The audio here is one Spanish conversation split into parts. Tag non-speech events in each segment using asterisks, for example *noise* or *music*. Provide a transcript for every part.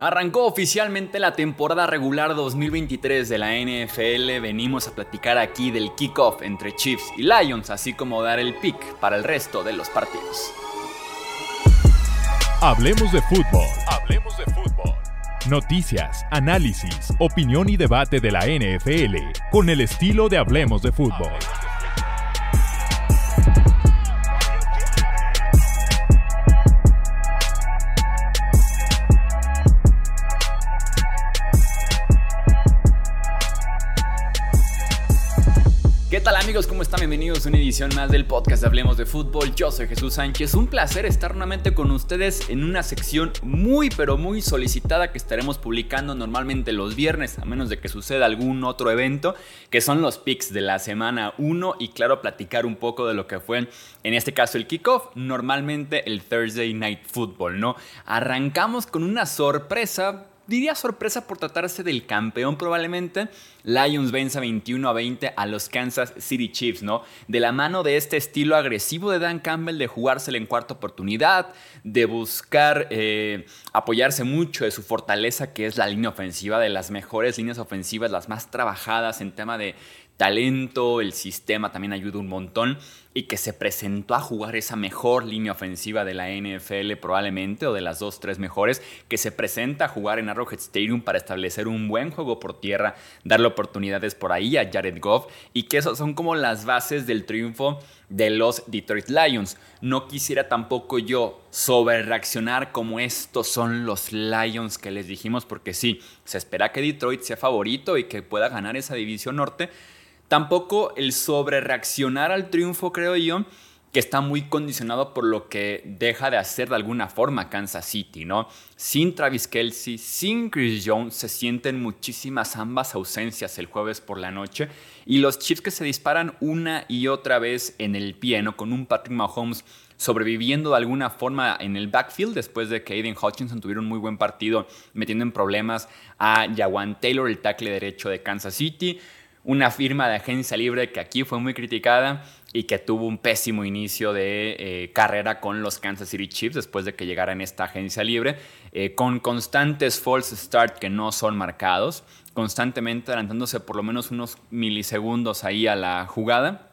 Arrancó oficialmente la temporada regular 2023 de la NFL. Venimos a platicar aquí del kickoff entre Chiefs y Lions, así como dar el pick para el resto de los partidos. Hablemos de fútbol. Hablemos de fútbol. Noticias, análisis, opinión y debate de la NFL con el estilo de Hablemos de fútbol. Bienvenidos a una edición más del podcast de Hablemos de Fútbol. Yo soy Jesús Sánchez. Un placer estar nuevamente con ustedes en una sección muy pero muy solicitada que estaremos publicando normalmente los viernes, a menos de que suceda algún otro evento, que son los picks de la semana 1 y claro, platicar un poco de lo que fue en este caso el kickoff, normalmente el Thursday Night Football, ¿no? Arrancamos con una sorpresa diría sorpresa por tratarse del campeón probablemente. Lions vence 21 a 20 a los Kansas City Chiefs, ¿no? De la mano de este estilo agresivo de Dan Campbell de jugársela en cuarta oportunidad, de buscar eh, apoyarse mucho de su fortaleza que es la línea ofensiva, de las mejores líneas ofensivas, las más trabajadas en tema de talento, el sistema también ayuda un montón y que se presentó a jugar esa mejor línea ofensiva de la NFL probablemente o de las dos, tres mejores, que se presenta a jugar en Arrowhead Stadium para establecer un buen juego por tierra, darle oportunidades por ahí a Jared Goff y que esas son como las bases del triunfo de los Detroit Lions. No quisiera tampoco yo sobre reaccionar como estos son los Lions que les dijimos porque sí, se espera que Detroit sea favorito y que pueda ganar esa división norte Tampoco el sobre reaccionar al triunfo, creo yo, que está muy condicionado por lo que deja de hacer de alguna forma Kansas City, ¿no? Sin Travis Kelsey, sin Chris Jones, se sienten muchísimas ambas ausencias el jueves por la noche y los Chiefs que se disparan una y otra vez en el pie, ¿no? Con un Patrick Mahomes sobreviviendo de alguna forma en el backfield después de que Aiden Hutchinson tuviera un muy buen partido metiendo en problemas a Jawan Taylor, el tackle derecho de Kansas City una firma de agencia libre que aquí fue muy criticada y que tuvo un pésimo inicio de eh, carrera con los Kansas City Chiefs después de que llegara en esta agencia libre, eh, con constantes false start que no son marcados, constantemente adelantándose por lo menos unos milisegundos ahí a la jugada,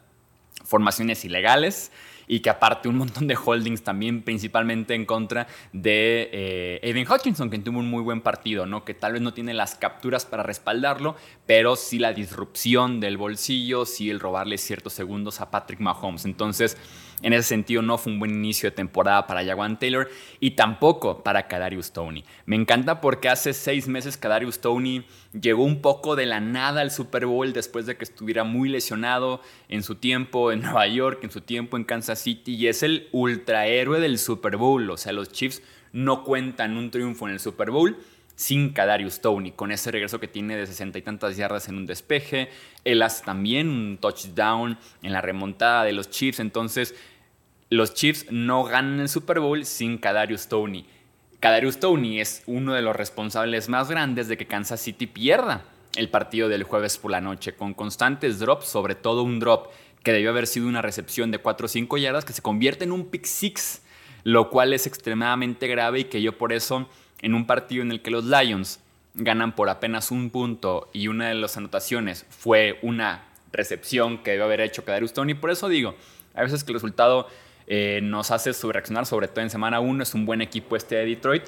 formaciones ilegales y que aparte un montón de holdings también principalmente en contra de eh, Aiden Hutchinson, que tuvo un muy buen partido, ¿no? que tal vez no tiene las capturas para respaldarlo, pero sí la disrupción del bolsillo, sí el robarle ciertos segundos a Patrick Mahomes. Entonces, en ese sentido, no fue un buen inicio de temporada para Jaguan Taylor y tampoco para Kadarius Tony. Me encanta porque hace seis meses Kadarius Tony llegó un poco de la nada al Super Bowl después de que estuviera muy lesionado en su tiempo en *laughs* Nueva York, en su tiempo en Kansas City y es el ultrahéroe del Super Bowl. O sea, los Chiefs no cuentan un triunfo en el Super Bowl sin Kadarius Tony, con ese regreso que tiene de sesenta y tantas yardas en un despeje. Él hace también un touchdown en la remontada de los Chiefs. Entonces, los Chiefs no ganan el Super Bowl sin Kadarius Tony. Kadarius Tony es uno de los responsables más grandes de que Kansas City pierda el partido del jueves por la noche, con constantes drops, sobre todo un drop que debió haber sido una recepción de 4 o 5 yardas que se convierte en un pick six, lo cual es extremadamente grave y que yo por eso en un partido en el que los Lions ganan por apenas un punto y una de las anotaciones fue una recepción que debe haber hecho Kadarius Tony. Por eso digo, a veces que el resultado eh, nos hace reaccionar, sobre todo en semana 1. Es un buen equipo este de Detroit,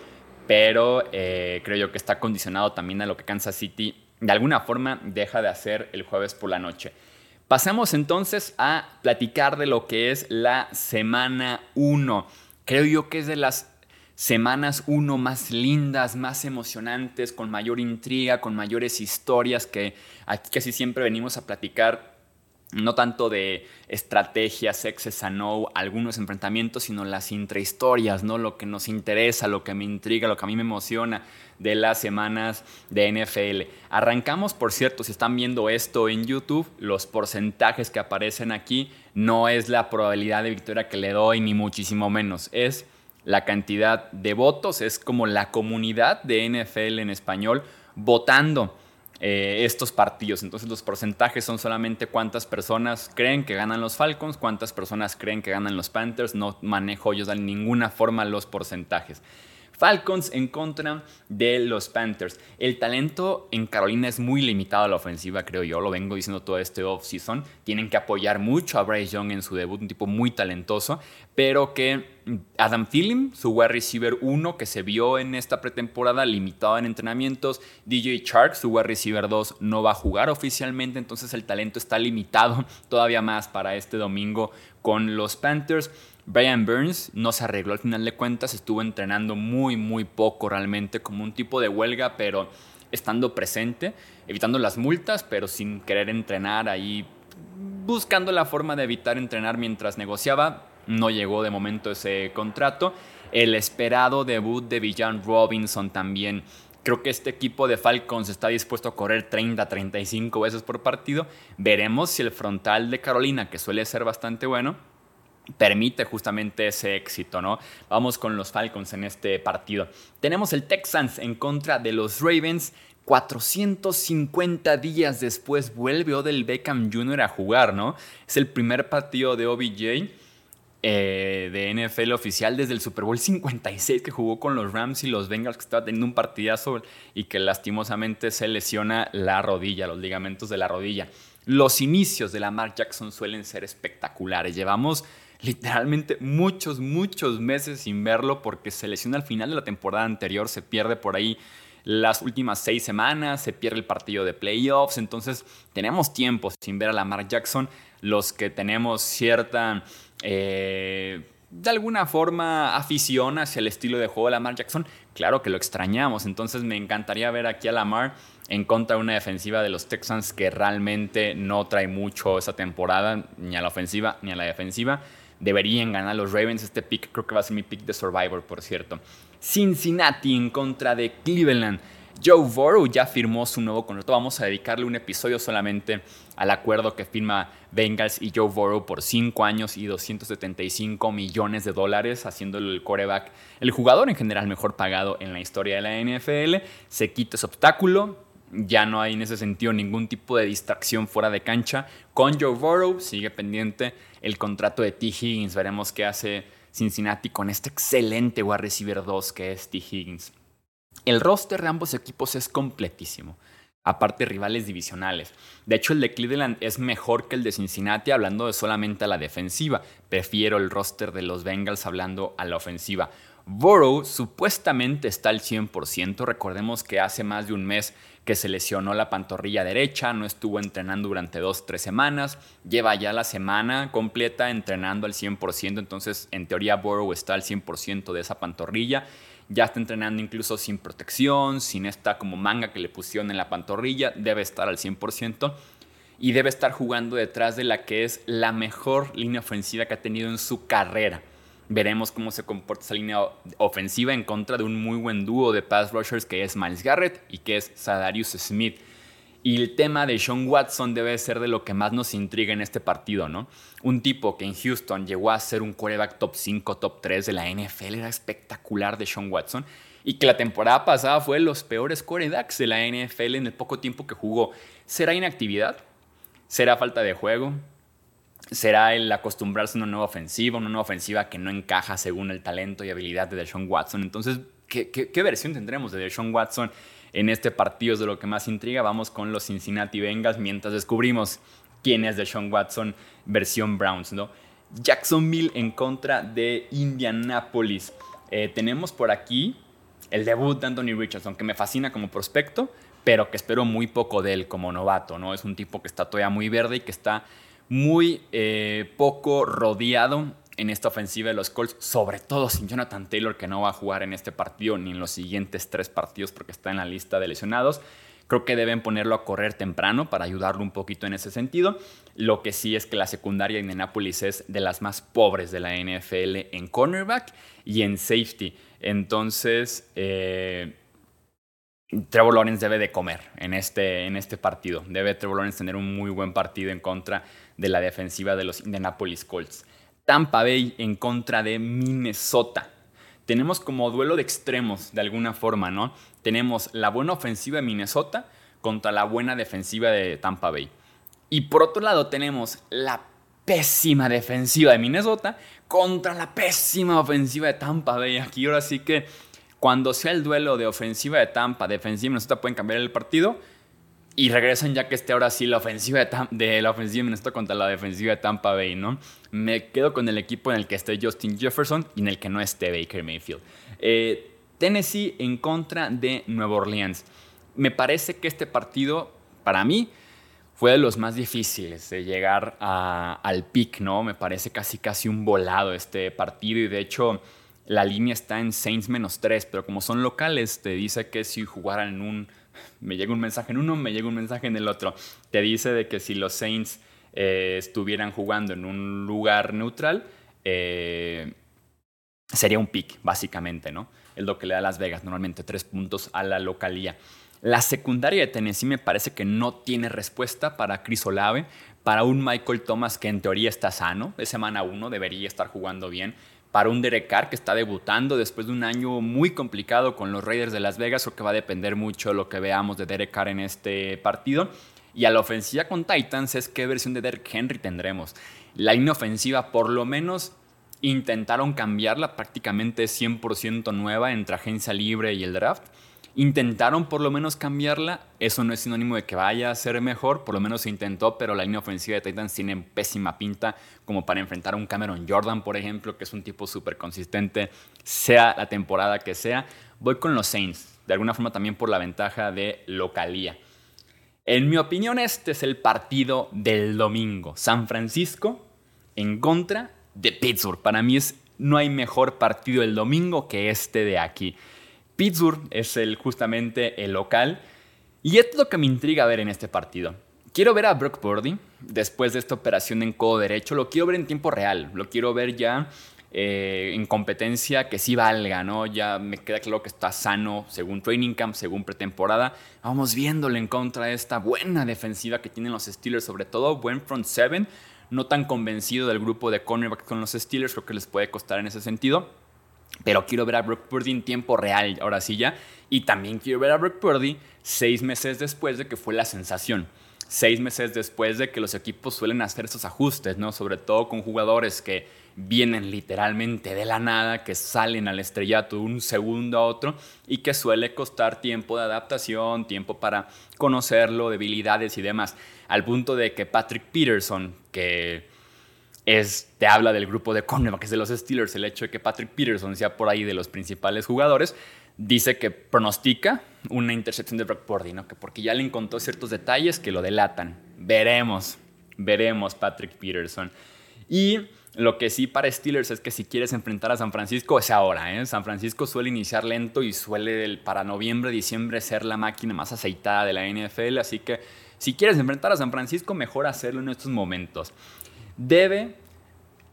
pero eh, creo yo que está condicionado también a lo que Kansas City de alguna forma deja de hacer el jueves por la noche. Pasamos entonces a platicar de lo que es la semana 1. Creo yo que es de las semanas uno más lindas, más emocionantes, con mayor intriga, con mayores historias que aquí casi siempre venimos a platicar no tanto de estrategias, exes a no, algunos enfrentamientos, sino las intrahistorias, ¿no? Lo que nos interesa, lo que me intriga, lo que a mí me emociona de las semanas de NFL. Arrancamos, por cierto, si están viendo esto en YouTube, los porcentajes que aparecen aquí no es la probabilidad de victoria que le doy, ni muchísimo menos. Es la cantidad de votos, es como la comunidad de NFL en español votando eh, estos partidos. Entonces los porcentajes son solamente cuántas personas creen que ganan los Falcons, cuántas personas creen que ganan los Panthers. No manejo yo de ninguna forma los porcentajes. Falcons en contra de los Panthers. El talento en Carolina es muy limitado a la ofensiva, creo yo. Lo vengo diciendo todo este offseason. Tienen que apoyar mucho a Bryce Young en su debut, un tipo muy talentoso, pero que Adam Thielen, su wide receiver 1 que se vio en esta pretemporada, limitado en entrenamientos. DJ Chark, su wide receiver 2, no va a jugar oficialmente, entonces el talento está limitado *laughs* todavía más para este domingo con los Panthers. Brian Burns no se arregló al final de cuentas, estuvo entrenando muy, muy poco realmente, como un tipo de huelga, pero estando presente, evitando las multas, pero sin querer entrenar ahí, buscando la forma de evitar entrenar mientras negociaba. No llegó de momento ese contrato. El esperado debut de Villan Robinson también. Creo que este equipo de Falcons está dispuesto a correr 30, 35 veces por partido. Veremos si el frontal de Carolina, que suele ser bastante bueno, permite justamente ese éxito, ¿no? Vamos con los Falcons en este partido. Tenemos el Texans en contra de los Ravens. 450 días después vuelve Odell Beckham Jr. a jugar, ¿no? Es el primer partido de OBJ eh, de NFL oficial desde el Super Bowl 56 que jugó con los Rams y los Bengals, que estaba teniendo un partidazo y que lastimosamente se lesiona la rodilla, los ligamentos de la rodilla. Los inicios de Lamar Jackson suelen ser espectaculares. Llevamos literalmente muchos, muchos meses sin verlo porque se lesiona al final de la temporada anterior, se pierde por ahí las últimas seis semanas, se pierde el partido de playoffs, entonces tenemos tiempo sin ver a Lamar Jackson, los que tenemos cierta, eh, de alguna forma, afición hacia el estilo de juego de Lamar Jackson, claro que lo extrañamos, entonces me encantaría ver aquí a Lamar en contra de una defensiva de los Texans que realmente no trae mucho esa temporada, ni a la ofensiva ni a la defensiva deberían ganar los Ravens. Este pick creo que va a ser mi pick de Survivor, por cierto. Cincinnati en contra de Cleveland. Joe Burrow ya firmó su nuevo contrato. Vamos a dedicarle un episodio solamente al acuerdo que firma Bengals y Joe Burrow por 5 años y 275 millones de dólares, haciéndolo el coreback, el jugador en general mejor pagado en la historia de la NFL. Se quita ese obstáculo, ya no hay en ese sentido ningún tipo de distracción fuera de cancha. Con Joe Burrow sigue pendiente el contrato de T. Higgins. Veremos qué hace Cincinnati con este excelente wide receiver 2 que es T. Higgins. El roster de ambos equipos es completísimo. Aparte, rivales divisionales. De hecho, el de Cleveland es mejor que el de Cincinnati hablando de solamente a la defensiva. Prefiero el roster de los Bengals hablando a la ofensiva. Burrow supuestamente está al 100%. Recordemos que hace más de un mes que se lesionó la pantorrilla derecha, no estuvo entrenando durante dos, tres semanas, lleva ya la semana completa entrenando al 100%, entonces en teoría Burrow está al 100% de esa pantorrilla, ya está entrenando incluso sin protección, sin esta como manga que le pusieron en la pantorrilla, debe estar al 100% y debe estar jugando detrás de la que es la mejor línea ofensiva que ha tenido en su carrera. Veremos cómo se comporta esa línea ofensiva en contra de un muy buen dúo de pass rushers que es Miles Garrett y que es Sadarius Smith. Y el tema de Sean Watson debe ser de lo que más nos intriga en este partido, ¿no? Un tipo que en Houston llegó a ser un quarterback top 5, top 3 de la NFL, era espectacular de Sean Watson. Y que la temporada pasada fue de los peores quarterbacks de la NFL en el poco tiempo que jugó. ¿Será inactividad? ¿Será falta de juego? Será el acostumbrarse a una nueva ofensiva, una nueva ofensiva que no encaja según el talento y habilidad de Deshaun Watson. Entonces, ¿qué, versión tendremos de Deshaun Watson en este partido? Es de lo que más intriga. Vamos con los Cincinnati Bengals mientras descubrimos quién es Deshaun Watson versión Browns, ¿no? Jacksonville en contra de Indianapolis. Eh, tenemos por aquí el debut de Anthony Richardson, que me fascina como prospecto, pero que espero muy poco de él como novato, ¿no? Es un tipo que está todavía muy verde y que está muy eh, poco rodeado en esta ofensiva de los Colts, sobre todo sin Jonathan Taylor, que no va a jugar en este partido ni en los siguientes tres partidos porque está en la lista de lesionados. Creo que deben ponerlo a correr temprano para ayudarlo un poquito en ese sentido. Lo que sí es que la secundaria de Indianapolis es de las más pobres de la NFL en cornerback y en safety. Entonces, eh, Trevor Lawrence debe de comer en este, en este partido. Debe Trevor Lawrence tener un muy buen partido en contra de la defensiva de los Indianapolis Colts. Tampa Bay en contra de Minnesota. Tenemos como duelo de extremos de alguna forma, ¿no? Tenemos la buena ofensiva de Minnesota contra la buena defensiva de Tampa Bay. Y por otro lado tenemos la pésima defensiva de Minnesota contra la pésima ofensiva de Tampa Bay. Aquí ahora sí que Cuando sea el duelo de ofensiva de Tampa, defensiva de Minnesota, pueden cambiar el partido y regresan ya que esté ahora sí la ofensiva de, de, la ofensiva de Minnesota contra la defensiva de Tampa Bay, ¿no? Me quedo con el equipo en el que esté Justin Jefferson y en el que no esté Baker Mayfield. Eh, Tennessee en contra de Nueva Orleans. Me parece que este partido, para mí, fue de los más difíciles de llegar al pick, ¿no? Me parece casi casi un volado este partido y de hecho la línea está en Saints menos 3, pero como son locales te dice que si jugaran en un me llega un mensaje en uno, me llega un mensaje en el otro. Te dice de que si los Saints eh, estuvieran jugando en un lugar neutral, eh, sería un pick, básicamente, ¿no? Es lo que le da a Las Vegas, normalmente tres puntos a la localía. La secundaria de Tennessee me parece que no tiene respuesta para Chris Olave, para un Michael Thomas que en teoría está sano, de semana uno debería estar jugando bien, para un Derek Carr que está debutando después de un año muy complicado con los Raiders de Las Vegas, o que va a depender mucho lo que veamos de Derek Carr en este partido. Y a la ofensiva con Titans es qué versión de Derek Henry tendremos. La línea ofensiva por lo menos intentaron cambiarla prácticamente 100% nueva entre agencia libre y el draft Intentaron por lo menos cambiarla, eso no es sinónimo de que vaya a ser mejor, por lo menos se intentó, pero la línea ofensiva de Titans tiene pésima pinta como para enfrentar a un Cameron Jordan, por ejemplo, que es un tipo súper consistente, sea la temporada que sea. Voy con los Saints, de alguna forma también por la ventaja de localía. En mi opinión, este es el partido del domingo. San Francisco en contra de Pittsburgh. Para mí es, no hay mejor partido el domingo que este de aquí. Pittsburgh es el, justamente el local. Y es lo que me intriga ver en este partido. Quiero ver a Brock Purdy después de esta operación en codo derecho. Lo quiero ver en tiempo real. Lo quiero ver ya eh, en competencia que sí valga, ¿no? Ya me queda claro que está sano según training camp, según pretemporada. Vamos viéndole en contra de esta buena defensiva que tienen los Steelers, sobre todo buen front seven. No tan convencido del grupo de cornerback con los Steelers, creo que les puede costar en ese sentido. Pero quiero ver a Brock Purdy en tiempo real, ahora sí ya. Y también quiero ver a Brock Purdy seis meses después de que fue la sensación. Seis meses después de que los equipos suelen hacer esos ajustes, ¿no? Sobre todo con jugadores que vienen literalmente de la nada, que salen al estrellato un segundo a otro y que suele costar tiempo de adaptación, tiempo para conocerlo, debilidades y demás. Al punto de que Patrick Peterson, que te habla del grupo de que es de los Steelers, el hecho de que Patrick Peterson sea por ahí de los principales jugadores, dice que pronostica una intercepción de Brock Purdy, ¿no? que porque ya le encontró ciertos detalles que lo delatan. Veremos, veremos Patrick Peterson. Y lo que sí para Steelers es que si quieres enfrentar a San Francisco es ahora. ¿eh? San Francisco suele iniciar lento y suele para noviembre, diciembre ser la máquina más aceitada de la NFL. Así que si quieres enfrentar a San Francisco, mejor hacerlo en estos momentos. Debe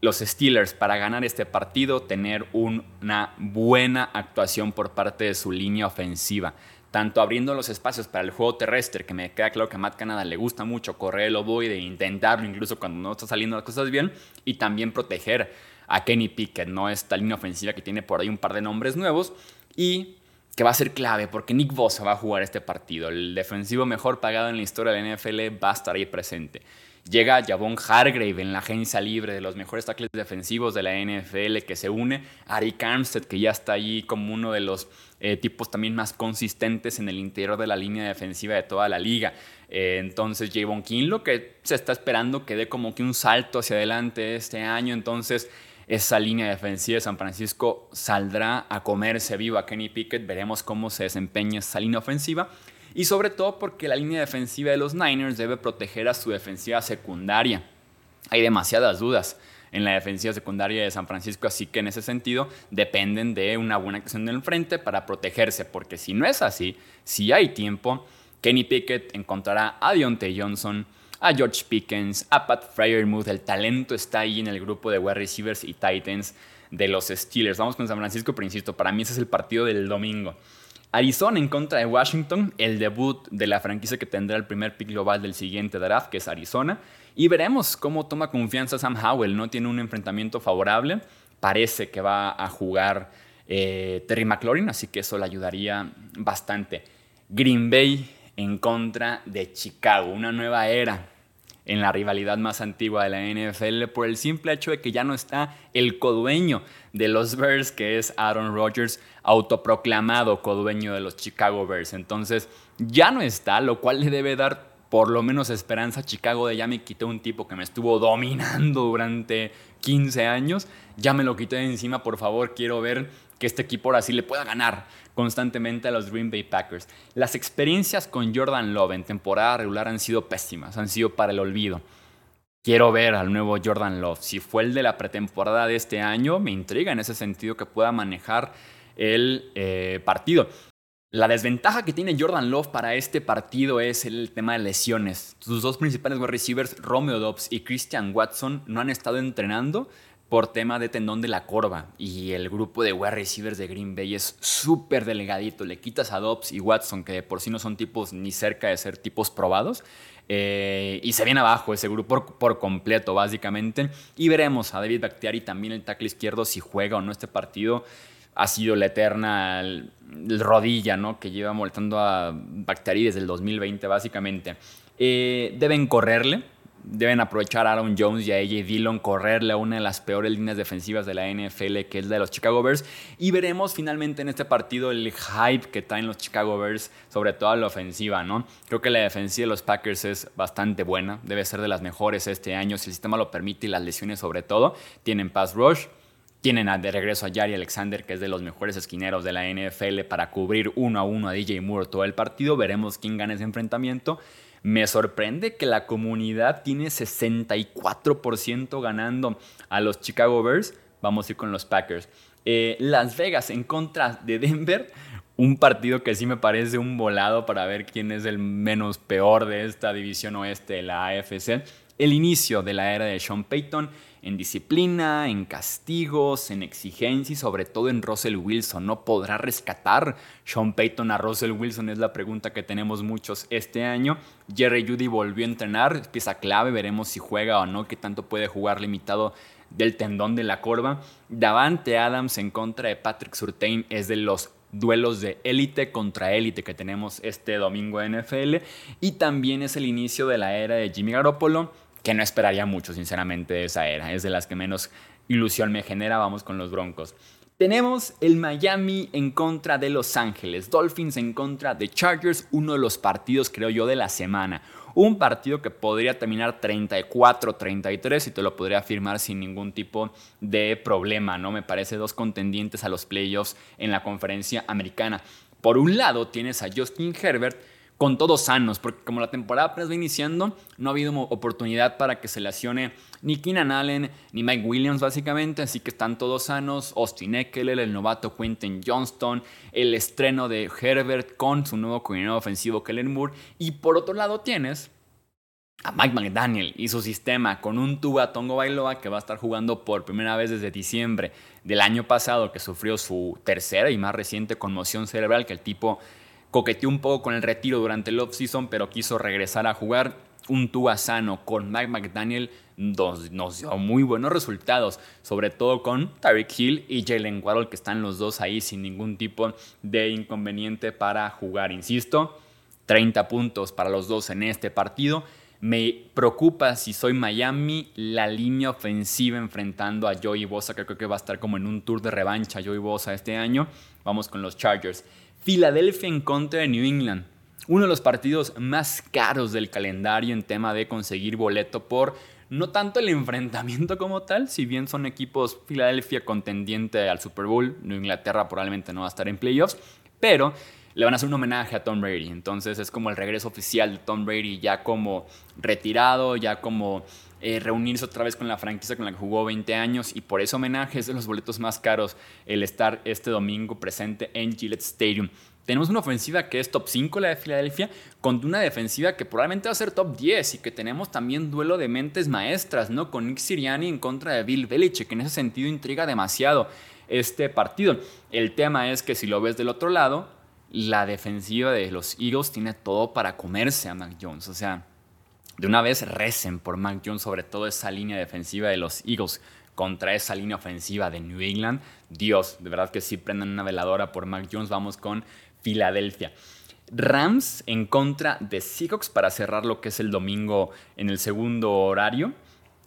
los Steelers para ganar este partido tener una buena actuación por parte de su línea ofensiva, tanto abriendo los espacios para el juego terrestre, que me queda claro que a Matt Canada le gusta mucho correr el ovoide intentarlo incluso cuando no está saliendo las cosas bien, y también proteger a Kenny Pickett, ¿no? Esta línea ofensiva que tiene por ahí un par de nombres nuevos y que va a ser clave porque Nick Bosa va a jugar este partido. El defensivo mejor pagado en la historia de la NFL va a estar ahí presente. Llega Javon Hargrave en la agencia libre de los mejores tackles defensivos de la NFL que se une. Ari Armstead, que ya está ahí como uno de los eh, tipos también más consistentes en el interior de la línea defensiva de toda la liga. Eh, entonces, Javon Kinlo, que se está esperando que dé como que un salto hacia adelante este año. Entonces, esa línea defensiva de San Francisco saldrá a comerse vivo a Kenny Pickett. Veremos cómo se desempeña esa línea ofensiva y sobre todo porque la línea defensiva de los Niners debe proteger a su defensiva secundaria. Hay demasiadas dudas en la defensiva secundaria de San Francisco, así que en ese sentido dependen de una buena acción del frente para protegerse, porque si no es así, si hay tiempo, Kenny Pickett encontrará a Deontay Johnson, a George Pickens, a Pat Fryermuth, el talento está ahí en el grupo de wide receivers y Titans de los Steelers. Vamos con San Francisco, pero insisto, para mí ese es el partido del domingo. Arizona en contra de Washington, el debut de la franquicia que tendrá el primer pick global del siguiente draft, que es Arizona. Y veremos cómo toma confianza Sam Howell. No tiene un enfrentamiento favorable. Parece que va a jugar eh, Terry McLaurin, así que eso le ayudaría bastante. Green Bay en contra de Chicago, una nueva era en la rivalidad más antigua de la NFL por el simple hecho de que ya no está el codueño de los Bears, que es Aaron Rodgers, autoproclamado codueño de los Chicago Bears. Entonces ya no está, lo cual le debe dar por lo menos esperanza Chicago de ya me quité un tipo que me estuvo dominando durante 15 años, ya me lo quité de encima, por favor, quiero ver que este equipo ahora sí le pueda ganar constantemente a los Green Bay Packers. Las experiencias con Jordan Love en temporada regular han sido pésimas, han sido para el olvido. Quiero ver al nuevo Jordan Love. Si fue el de la pretemporada de este año, me intriga en ese sentido que pueda manejar el eh, partido. La desventaja que tiene Jordan Love para este partido es el tema de lesiones. Sus dos principales wide receivers, Romeo Dobbs y Christian Watson, no han estado entrenando por tema de tendón de la corva. Y el grupo de wide receivers de Green Bay es súper delegadito. Le quitas a Dobbs y Watson, que por sí no son tipos ni cerca de ser tipos probados. Eh, y se viene abajo ese grupo por, completo, básicamente. Y veremos a David Bakhtiari también el tackle izquierdo si juega o no este partido ha sido la eterna rodilla, ¿no? Que lleva molestando a Bacteri desde el 2020, básicamente. Eh, deben correrle, deben aprovechar a Aaron Jones y a AJ Dillon, correrle a una de las peores líneas defensivas de la NFL, que es la de los Chicago Bears. Y veremos finalmente en este partido el hype que traen los Chicago Bears, sobre todo a la ofensiva, ¿no? Creo que la defensiva de los Packers es bastante buena, debe ser de las mejores este año, si el sistema lo permite y las lesiones sobre todo. Tienen pass rush tienen de regreso a Jari Alexander, que es de los mejores esquineros de la NFL, para cubrir uno a uno a DJ Moore todo el partido. Veremos quién gana ese enfrentamiento. Me sorprende que la comunidad tiene 64% ganando a los Chicago Bears. Vamos a ir con los Packers. Eh, Las Vegas en contra de Denver. Un partido que sí me parece un volado para ver quién es el menos peor de esta división oeste la AFC. El inicio de la era de Sean Payton en disciplina, en castigos, en exigencia y sobre todo en Russell Wilson. ¿No podrá rescatar Sean Payton a Russell Wilson? Es la pregunta que tenemos muchos este año. Jerry Judy volvió a entrenar, pieza clave, veremos si juega o no, qué tanto puede jugar limitado del tendón de la corva. Davante Adams en contra de Patrick Surtain es de los duelos de élite contra élite que tenemos este domingo en NFL y también es el inicio de la era de Jimmy Garoppolo que no esperaría mucho, sinceramente, de esa era. Es de las que menos ilusión me genera. Vamos con los Broncos. Tenemos el Miami en contra de Los Ángeles, Dolphins en contra de Chargers, uno de los partidos, creo yo, de la semana. Un partido que podría terminar 34-33 y te lo podría afirmar sin ningún tipo de problema, ¿no? Me parece dos contendientes a los playoffs en la conferencia americana. Por un lado tienes a Justin Herbert, con todos sanos, porque como la temporada apenas va iniciando, no ha habido oportunidad para que se lesione ni Keenan Allen ni Mike Williams básicamente, así que están todos sanos. Austin Eckler, el novato Quentin Johnston, el estreno de Herbert con su nuevo coordinador ofensivo Kellen Moore, y por otro lado tienes a Mike McDaniel y su sistema con un Tua Tongo Bailoa que va a estar jugando por primera vez desde diciembre del año pasado, que sufrió su tercera y más reciente conmoción cerebral, que el tipo coqueteó un poco con el retiro durante el offseason, pero quiso regresar a jugar. Un Tua sano con Mike McDaniel nos, dio muy buenos resultados, sobre todo con Tyreek Hill y Jalen Waddle, que están los dos ahí sin ningún tipo de inconveniente para jugar. Insisto, 30 puntos para los dos en este partido. Me preocupa si soy Miami la línea ofensiva enfrentando a Joey Bosa, que creo que va a estar como en un tour de revancha Joey Bosa este año. Vamos con los Chargers. Filadelfia en contra de New England. Uno de los partidos más caros del calendario en tema de conseguir boleto por no tanto el enfrentamiento como tal, si bien son equipos Filadelfia contendiente al Super Bowl, New Inglaterra probablemente no va a estar en playoffs, pero le van a hacer un homenaje a Tom Brady. Entonces es como el regreso oficial de Tom Brady ya como retirado, ya como eh, reunirse otra vez con la franquicia con la que jugó 20 años y por ese homenaje es de los boletos más caros el estar este domingo presente en Gillette Stadium. Tenemos una ofensiva que es top 5, la de Filadelfia, con una defensiva que probablemente va a ser top 10 y que tenemos también duelo de mentes maestras, ¿no? Con Nick Siriani en contra de Bill Belichick, que en ese sentido intriga demasiado este partido. El tema es que si lo ves del otro lado, la defensiva de los Eagles tiene todo para comerse a Mac Jones, o sea de una vez recen por Mac Jones, sobre todo esa línea defensiva de los Eagles contra esa línea ofensiva de New England. Dios, de verdad que sí prendan una veladora por Mac Jones. Vamos con Filadelfia. Rams en contra de Seahawks para cerrar lo que es el domingo en el segundo horario.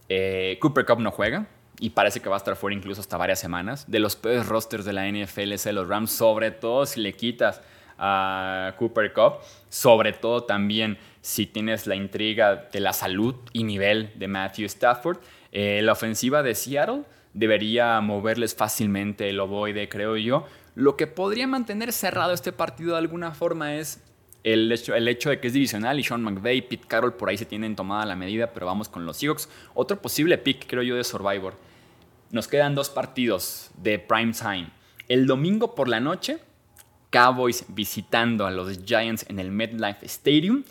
Eh, Cooper Cup no juega y parece que va a estar fuera incluso hasta varias semanas. De los peores rosters de la NFL es de los Rams, sobre todo si le quitas a Cooper Cup, sobre todo también si tienes la intriga de la salud y nivel de Matthew Stafford. Eh, la ofensiva de Seattle debería moverles fácilmente el ovoide, creo yo. Lo que podría mantener cerrado este partido de alguna forma es el hecho, el hecho de que es divisional y Sean McVay, Pete Carroll por ahí se tienen tomada la medida, pero vamos con los Seahawks. Otro posible pick, creo yo, de Survivor. Nos quedan dos partidos de prime time. El domingo por la noche, Cowboys visitando a los Giants en el MetLife Stadium.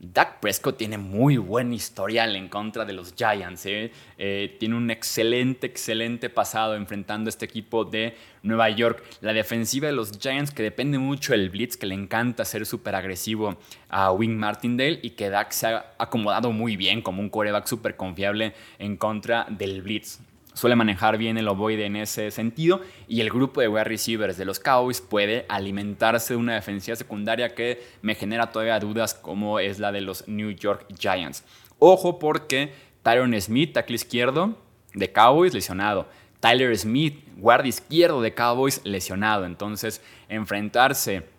Dak Prescott tiene muy buen historial en contra de los Giants. ¿eh? Eh, tiene un excelente, excelente pasado enfrentando a este equipo de Nueva York. La defensiva de los Giants que depende mucho del blitz, que le encanta ser súper agresivo a Wing Martindale y que Dak se ha acomodado muy bien como un coreback súper confiable en contra del blitz suele manejar bien el ovoide en ese sentido y el grupo de wide receivers de los Cowboys puede alimentarse de una defensiva secundaria que me genera todavía dudas como es la de los New York Giants. Ojo porque Tyron Smith, tackle izquierdo de Cowboys, lesionado. Tyler Smith, guardia izquierdo de Cowboys, lesionado. Entonces, enfrentarse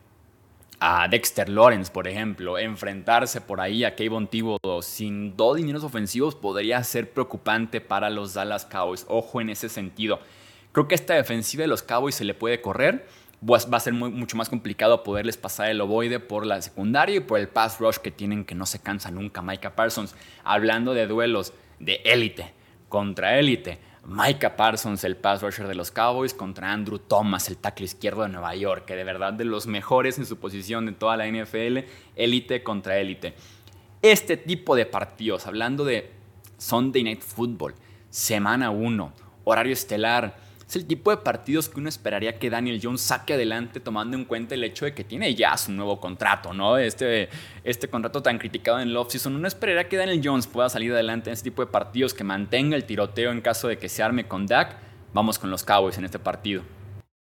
a Dexter Lawrence, por ejemplo, enfrentarse por ahí a Kayvon Thibodeau sin dos dineros ofensivos podría ser preocupante para los Dallas Cowboys. Ojo en ese sentido. Creo que esta defensiva de los Cowboys se le puede correr. Pues va a ser mucho más complicado poderles pasar el ovoide por la secundaria y por el pass rush que tienen que no se cansa nunca. Micah Parsons, hablando de duelos de élite contra élite Micah Parsons, el pass rusher de los Cowboys, contra Andrew Thomas, el tackle izquierdo de Nueva York, que de verdad de los mejores en su posición de toda la NFL, élite contra élite. Este tipo de partidos, hablando de Sunday Night Football, semana 1, horario estelar, es el tipo de partidos que uno esperaría que Daniel Jones saque adelante tomando en cuenta el hecho de que tiene ya su nuevo contrato, ¿no? Este, este contrato tan criticado en el offseason. Uno esperaría que Daniel Jones pueda salir adelante en este tipo de partidos, que mantenga el tiroteo en caso de que se arme con Dak. Vamos con los Cowboys en este partido.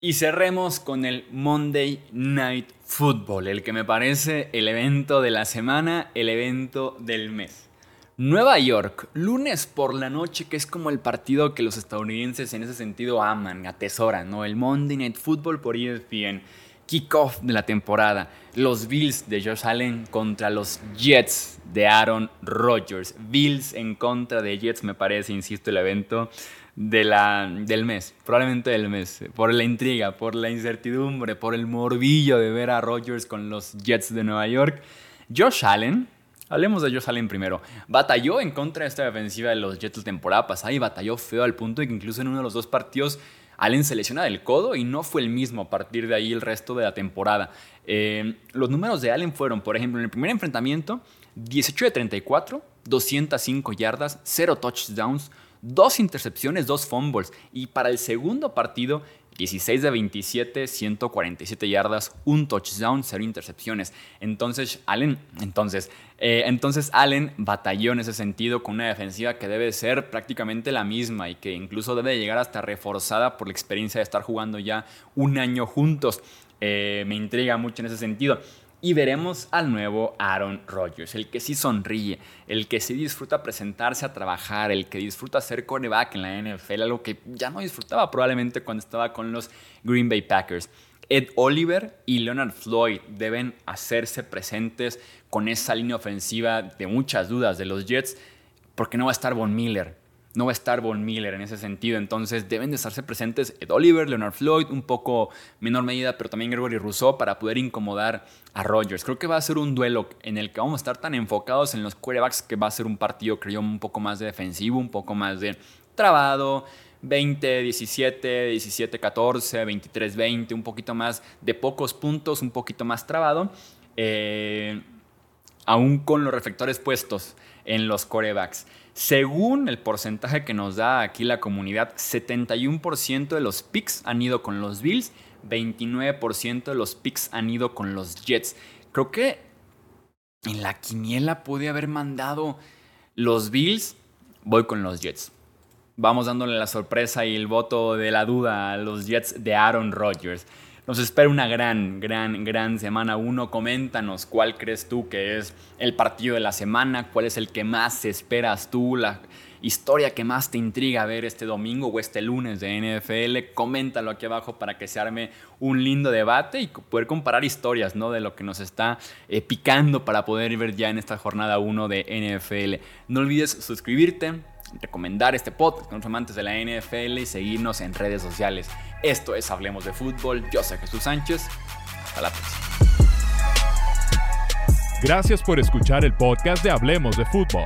Y cerremos con el Monday Night Football, el que me parece el evento de la semana, el evento del mes. Nueva York, lunes por la noche, que es como el partido que los estadounidenses en ese sentido aman, atesoran, ¿no? El Monday Night Football por ESPN, kickoff de la temporada, los Bills de Josh Allen contra los Jets de Aaron Rodgers. Bills en contra de Jets, me parece, insisto, el evento de la, del mes, probablemente del mes, por la intriga, por la incertidumbre, por el morbillo de ver a Rodgers con los Jets de Nueva York. Josh Allen, Hablemos de Allen primero. Batalló en contra de esta defensiva de los Jets la temporada pasada y batalló feo al punto de que incluso en uno de los dos partidos Allen se lesiona del codo y no fue el mismo a partir de ahí el resto de la temporada. Eh, los números de Allen fueron, por ejemplo, en el primer enfrentamiento, 18 de 34, 205 yardas, 0 touchdowns, 2 intercepciones, 2 fumbles. Y para el segundo partido, 16 de 27, 147 yardas, un touchdown, cero intercepciones. Entonces Allen, entonces, eh, entonces Allen batalló en ese sentido con una defensiva que debe ser prácticamente la misma y que incluso debe llegar hasta reforzada por la experiencia de estar jugando ya un año juntos. Eh, me intriga mucho en ese sentido y veremos al nuevo Aaron Rodgers, el que sí sonríe, el que sí disfruta presentarse a trabajar, el que disfruta ser cornerback en la NFL, algo que ya no disfrutaba probablemente cuando estaba con los Green Bay Packers. Ed Oliver y Leonard Floyd deben hacerse presentes con esa línea ofensiva de muchas dudas de los Jets, porque no va a estar Von Miller, no va a estar Von Miller en ese sentido. Entonces deben de estarse presentes Ed Oliver, Leonard Floyd, un poco menor medida, pero también Gregory Rousseau para poder incomodar a Rodgers. Creo que va a ser un duelo en el que vamos a estar tan enfocados en los quarterbacks que va a ser un partido, creo un poco más de defensivo, un poco más de trabado. 20, 17, 17, 14, 23, 20, un poquito más de pocos puntos, un poquito más trabado, eh, aún con los reflectores puestos en los corebacks. Según el porcentaje que nos da aquí la comunidad, 71% de los picks han ido con los Bills, 29% de los picks han ido con los Jets. Creo que en la quiniela pude haber mandado los Bills, voy con los Jets. Vamos dándole la sorpresa y el voto de la duda a los Jets de Aaron Rodgers. Nos espera una gran, gran, gran semana 1. Coméntanos cuál crees tú que es el partido de la semana, cuál es el que más esperas tú, la historia que más te intriga ver este domingo o este lunes de NFL, coméntalo aquí abajo para que se arme un lindo debate y poder comparar historias ¿no? de lo que nos está eh, picando para poder ver ya en esta jornada 1 de NFL. No olvides suscribirte, recomendar este podcast con los amantes de la NFL y seguirnos en redes sociales. Esto es Hablemos de Fútbol. Yo soy Jesús Sánchez. Hasta la próxima. Gracias por escuchar el podcast de Hablemos de Fútbol.